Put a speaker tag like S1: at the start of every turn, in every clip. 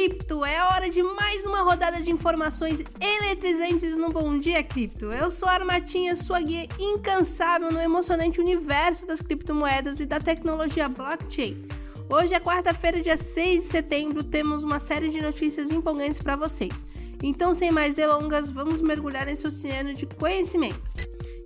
S1: Cripto, é hora de mais uma rodada de informações eletrizantes no Bom Dia Cripto. Eu sou a Armatinha, sua guia incansável no emocionante universo das criptomoedas e da tecnologia blockchain. Hoje é quarta-feira, dia 6 de setembro, temos uma série de notícias empolgantes para vocês. Então, sem mais delongas, vamos mergulhar nesse oceano de conhecimento.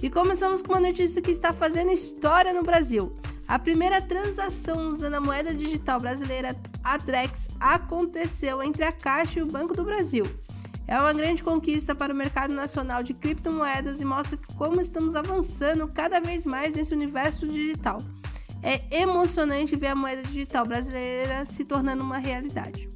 S1: E começamos com uma notícia que está fazendo história no Brasil. A primeira transação usando a moeda digital brasileira, a Drex, aconteceu entre a Caixa e o Banco do Brasil. É uma grande conquista para o mercado nacional de criptomoedas e mostra como estamos avançando cada vez mais nesse universo digital. É emocionante ver a moeda digital brasileira se tornando uma realidade.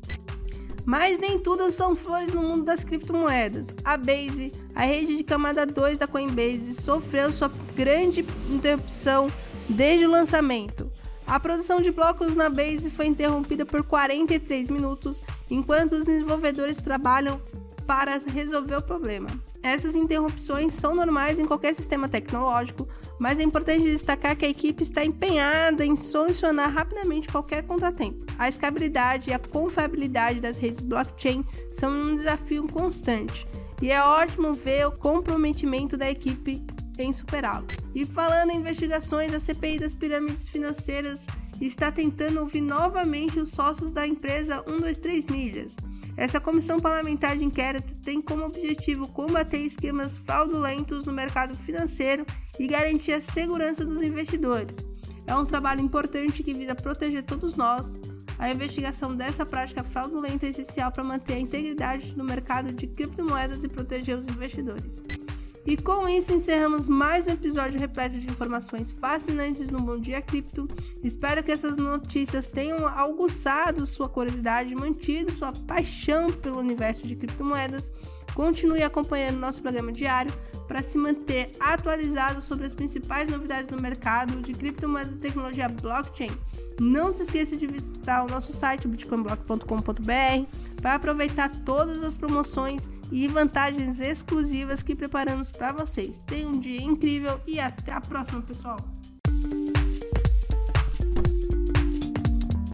S1: Mas nem tudo são flores no mundo das criptomoedas. A Base, a rede de camada 2 da Coinbase, sofreu sua grande interrupção desde o lançamento. A produção de blocos na Base foi interrompida por 43 minutos enquanto os desenvolvedores trabalham para resolver o problema. Essas interrupções são normais em qualquer sistema tecnológico, mas é importante destacar que a equipe está empenhada em solucionar rapidamente qualquer contratempo. A escalabilidade e a confiabilidade das redes blockchain são um desafio constante, e é ótimo ver o comprometimento da equipe em superá-los. E falando em investigações, a CPI das pirâmides financeiras está tentando ouvir novamente os sócios da empresa 123 Milhas. Essa comissão parlamentar de inquérito tem como objetivo combater esquemas fraudulentos no mercado financeiro e garantir a segurança dos investidores. É um trabalho importante que visa proteger todos nós. A investigação dessa prática fraudulenta é essencial para manter a integridade do mercado de criptomoedas e proteger os investidores. E com isso encerramos mais um episódio repleto de informações fascinantes no Bom Dia Cripto. Espero que essas notícias tenham aguçado sua curiosidade, mantido sua paixão pelo universo de criptomoedas. Continue acompanhando nosso programa diário para se manter atualizado sobre as principais novidades no mercado de criptomoedas e tecnologia blockchain. Não se esqueça de visitar o nosso site bitcoinblock.com.br para aproveitar todas as promoções e vantagens exclusivas que preparamos para vocês. Tenha um dia incrível e até a próxima, pessoal!